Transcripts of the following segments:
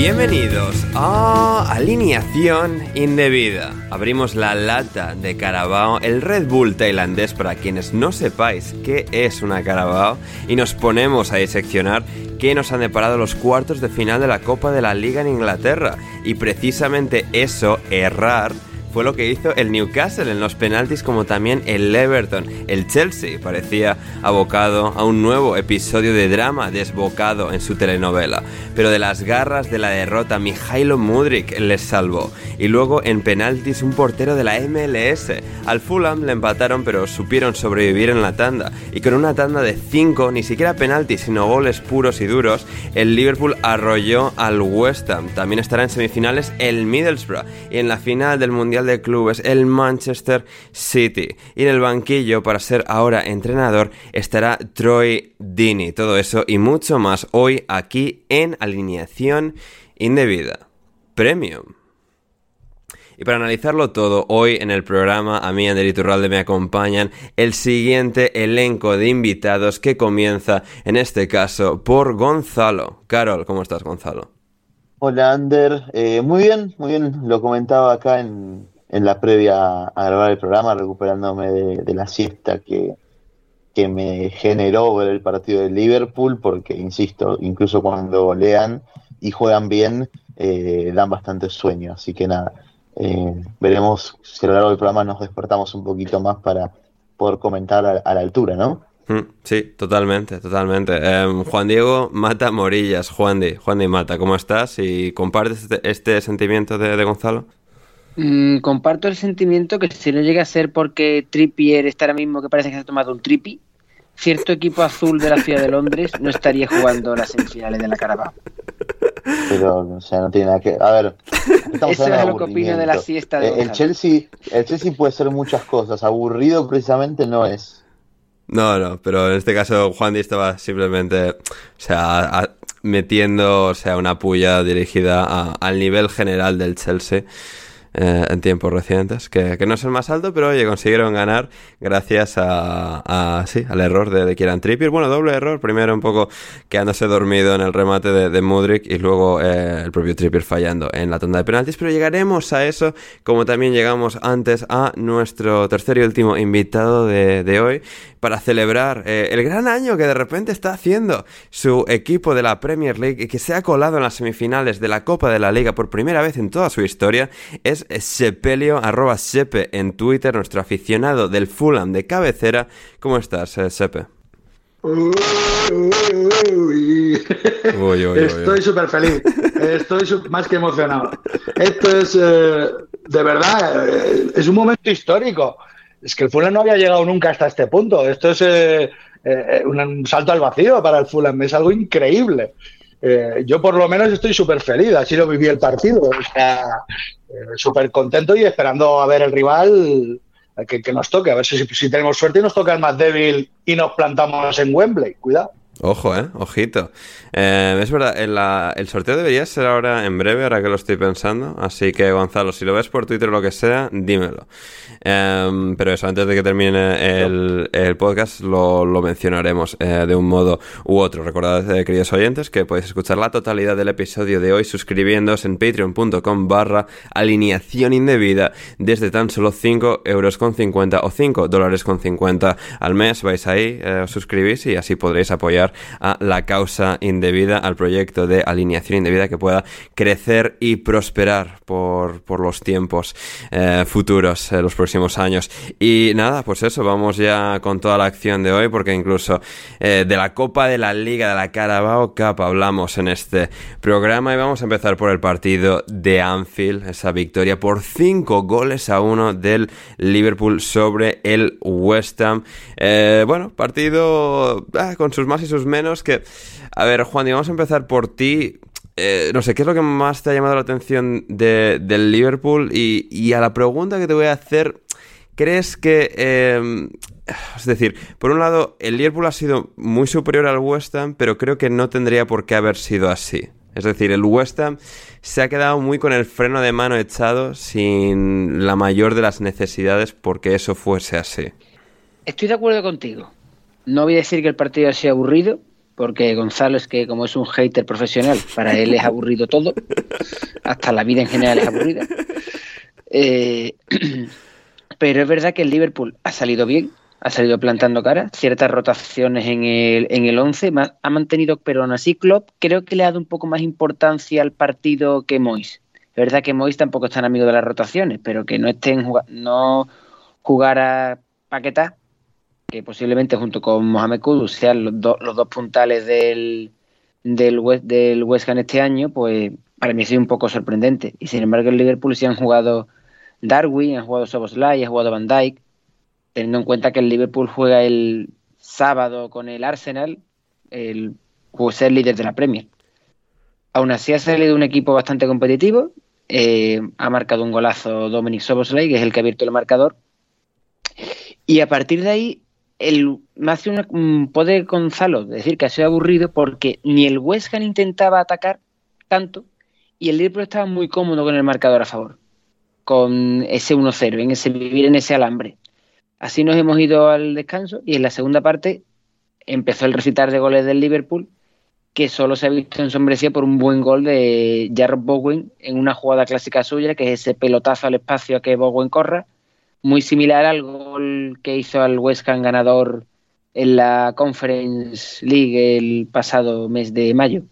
Bienvenidos a Alineación Indebida. Abrimos la lata de Carabao, el Red Bull tailandés para quienes no sepáis qué es una Carabao, y nos ponemos a diseccionar qué nos han deparado los cuartos de final de la Copa de la Liga en Inglaterra. Y precisamente eso, errar, fue lo que hizo el Newcastle en los penaltis como también el Everton. El Chelsea parecía abocado a un nuevo episodio de drama desbocado en su telenovela. Pero de las garras de la derrota, Mijailo Mudrik les salvó. Y luego en penaltis un portero de la MLS. Al Fulham le empataron pero supieron sobrevivir en la tanda. Y con una tanda de 5, ni siquiera penaltis sino goles puros y duros, el Liverpool arrolló al West Ham. También estará en semifinales el Middlesbrough. Y en la final del Mundial de Clubes el Manchester City. Y en el banquillo, para ser ahora entrenador, estará Troy Dini. Todo eso y mucho más hoy aquí en Alineación Indebida. Premium. Y para analizarlo todo, hoy en el programa, a mí, Ander Iturralde, me acompañan el siguiente elenco de invitados que comienza, en este caso, por Gonzalo. Carol, ¿cómo estás, Gonzalo? Hola, Ander. Eh, muy bien, muy bien. Lo comentaba acá en, en la previa a grabar el programa, recuperándome de, la siesta que, que me generó ver el partido de Liverpool, porque, insisto, incluso cuando lean y juegan bien, eh, dan bastante sueño. Así que nada, eh, veremos si a lo largo del programa nos despertamos un poquito más para poder comentar a la altura, ¿no? Mm, Sí, totalmente, totalmente. Em, Juan Diego Mata Morillas, Juan Di, Juan Di Mata, ¿cómo estás? ¿Y compartes este, este sentimiento de, de Gonzalo? Mm, comparto el sentimiento que si no llega a ser porque Trippier está ahora mismo que parece que se ha tomado un tripi, cierto equipo azul de la ciudad de Londres no estaría jugando las semifinales de la Carabao. Pero, o sea, no tiene nada que... A ver, Eso es lo que opino de la siesta de Eh, el. Chelsea, el Chelsea puede ser muchas cosas. Aburrido precisamente no es. No, no, pero en este caso Juan Di estaba simplemente, o sea, a- metiendo, o sea, una puya dirigida a- al nivel general del Chelsea eh, en tiempos recientes, que, que no es el más alto, pero oye, consiguieron ganar gracias a, sí, al error de, de Kieran Trippier. Bueno, doble error, primero un poco quedándose dormido en el remate de, de Mudrik y luego eh, el propio Trippier fallando en la tanda de penaltis, pero llegaremos a eso, como también llegamos antes a nuestro tercer y último invitado de, de hoy, para celebrar eh, el gran año que de repente está haciendo su equipo de la Premier League y que se ha colado en las semifinales de la Copa de la Liga por primera vez en toda su historia, es Sepelio, arroba Sepe en Twitter, nuestro aficionado del Fulham de cabecera. ¿Cómo estás, eh, Sepe? Uy, uy, uy. Estoy súper feliz. Estoy más que emocionado. Esto es, eh, de verdad, eh, es un momento histórico. Es que el Fulham no había llegado nunca hasta este punto. Esto es eh, un salto al vacío para el Fulham. Es algo increíble. Yo por lo menos estoy súper feliz. Así lo viví el partido. O sea, súper contento y esperando a ver el rival que, nos toque, a ver si, si, tenemos suerte y nos toca el más débil y nos plantamos en Wembley. Cuidado. Ojo, eh, ojito. Eh, es verdad, el, sorteo debería ser ahora en breve, ahora que lo estoy pensando. Así que, Gonzalo, si lo ves por Twitter o lo que sea, dímelo. Em, pero eso, antes de que termine el, podcast, lo, mencionaremos eh, de un modo u otro. Recordad, eh, queridos oyentes, que podéis escuchar la totalidad del episodio de hoy suscribiéndose en patreon.com barra alineación indebida desde tan solo 5 euros con 50 o 5 dólares con 50 al mes. Vais ahí, os suscribís y así podréis apoyar a la causa indebida, al proyecto de alineación indebida que pueda crecer y prosperar por, los tiempos eh, futuros, eh, los próximos años. Y nada, pues eso, vamos ya con toda la acción de hoy, porque incluso eh, de la Copa de la Liga de la Carabao Cup hablamos en este programa y vamos a empezar por el partido de Anfield, esa victoria por 5 goles a 1 del Liverpool sobre el West Ham. bueno, partido ah, con sus más y sus menos que... A ver, Juan, y vamos a empezar por ti. Eh, no sé, ¿qué es lo que más te ha llamado la atención de, del Liverpool? Y, a la pregunta que te voy a hacer, ¿crees que... Em, es decir, por un lado, el Liverpool ha sido muy superior al West Ham, pero creo que no tendría por qué haber sido así. Es decir, el West Ham se ha quedado muy con el freno de mano echado sin la mayor de las necesidades porque eso fuese así. Estoy de acuerdo contigo. No voy a decir que el partido sea aburrido, porque Gonzalo es que como es un hater profesional, para él es aburrido todo, hasta la vida en general es aburrida. Eh, pero es verdad que el Liverpool ha salido bien, ha salido plantando cara, ciertas rotaciones en el, en el 11, ha mantenido, pero aún así Klopp creo que le ha dado un poco más importancia al partido que Mois. Es verdad que Mois tampoco es tan amigo de las rotaciones, pero que no estén no jugar a paquetar que posiblemente junto con Mohamed Kudus sean los, los dos puntales del, del, West, del West Ham este año, pues para mí ha sido un poco sorprendente. Y sin embargo, el Liverpool sí han jugado Darwin, han jugado Soboslai, han jugado Van Dyke, teniendo en cuenta que el Liverpool juega el sábado con el Arsenal, el ser líder de la Premier. Aún así ha salido un equipo bastante competitivo, eh, ha marcado un golazo Dominic Soboslai, que es el que ha abierto el marcador. Y a partir de ahí el, me hace mm, puede Gonzalo decir que ha sido aburrido porque ni el West Ham intentaba atacar tanto y el Liverpool estaba muy cómodo con el marcador a favor, con ese 1-0, en ese vivir en ese alambre. Así nos hemos ido al descanso y en la segunda parte empezó el recitar de goles del Liverpool que solo se ha visto ensombrecido por un buen gol de Jarrod Bowen en una jugada clásica suya, que es ese pelotazo al espacio a que Bowen corra muy similar al gol que hizo al West Ham ganador en la Conference League el pasado mes de mayo.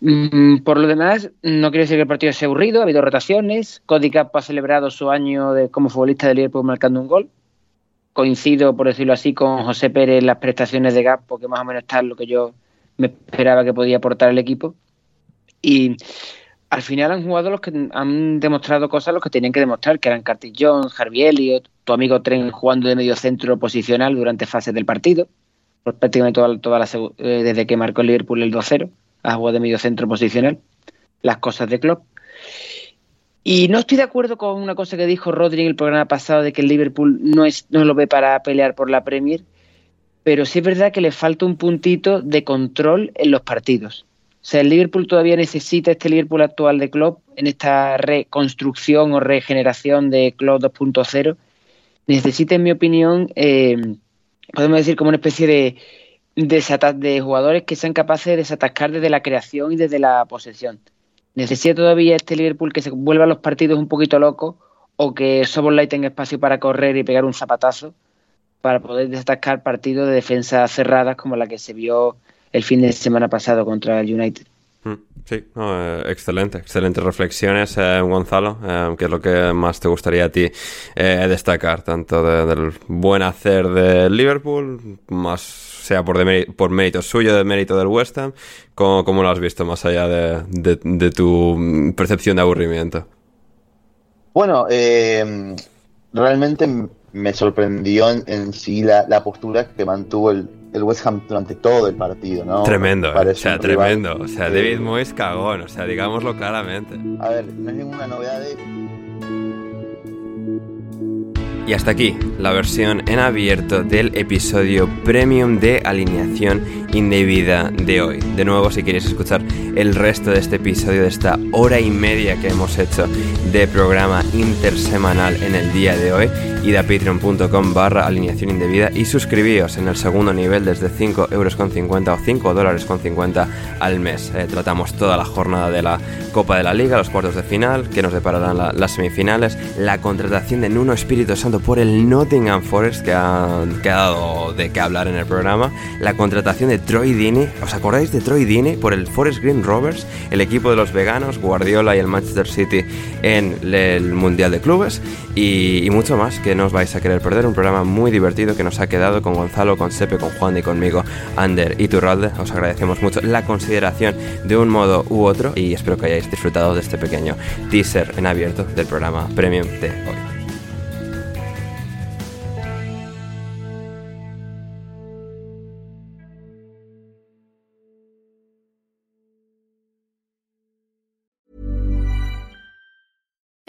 Mm, por lo demás, no quiero decir que el partido sea aburrido, ha habido rotaciones. Cody Cap ha celebrado su año de, como futbolista del Liverpool marcando un gol. Coincido, por decirlo así, con José Pérez en las prestaciones de Gap, porque más o menos está lo que yo me esperaba que podía aportar el equipo. Y al final han jugado los que han demostrado cosas los que tenían que demostrar, que eran Curtis Jones, Harvey Elliott, tu amigo Tren jugando de medio centro posicional durante fases del partido, pues prácticamente toda, la, eh, desde que marcó el Liverpool el 2-0, ha jugado de medio centro posicional, las cosas de Klopp. Y no estoy de acuerdo con una cosa que dijo Rodri en el programa pasado de que el Liverpool no, es, no lo ve para pelear por la Premier, pero sí es verdad que le falta un puntito de control en los partidos. O sea, el Liverpool todavía necesita este Liverpool actual de Klopp en esta reconstrucción o regeneración de Klopp 2.0. Necesita, en mi opinión, eh, podemos decir como una especie de, de jugadores que sean capaces de desatascar desde la creación y desde la posesión. Necesita todavía este Liverpool que se vuelva a los partidos un poquito locos o que Soboslai tenga espacio para correr y pegar un zapatazo para poder desatascar partidos de defensa cerradas como la que se vio el fin de semana pasado contra el United. Mm, sí, eh, excelente, excelentes reflexiones, eh, Gonzalo. Eh, ¿Qué es lo que más te gustaría a ti destacar, tanto del buen hacer de Liverpool, más sea por, por mérito suyo, de mérito del West Ham, como, lo has visto más allá de, tu percepción de aburrimiento? Bueno, realmente me sorprendió en, sí la postura que mantuvo el, el West Ham durante todo el partido, ¿no? Tremendo, o sea, tremendo. O sea, David Moyes cagón, o sea, digámoslo claramente. A ver, no es ninguna novedad de y hasta aquí la versión en abierto del episodio premium de alineación indebida de hoy. De nuevo, si queréis escuchar el resto de este episodio, de esta hora y media que hemos hecho de programa intersemanal en el día de hoy, id a patreon.com barra alineación indebida y suscribíos en el segundo nivel desde 5 euros con 50 o 5 dólares con 50 al mes. Eh, tratamos toda la jornada de la Copa de la Liga, los cuartos de final, que nos depararán las semifinales, la contratación de Nuno Espíritu Santo por el Nottingham Forest, que ha quedado de qué hablar en el programa, la contratación de Troy Deeney, ¿os acordáis de Troy Deeney por el Forest Green Rovers, el equipo de los veganos, Guardiola y el Manchester City en el Mundial de Clubes? Y, mucho más que no os vais a querer perder, un programa muy divertido que nos ha quedado con Gonzalo, con Sepe, con Juan y conmigo, Ander y Turralde. Os agradecemos mucho la consideración de un modo u otro y espero que hayáis disfrutado de este pequeño teaser en abierto del programa Premium de hoy.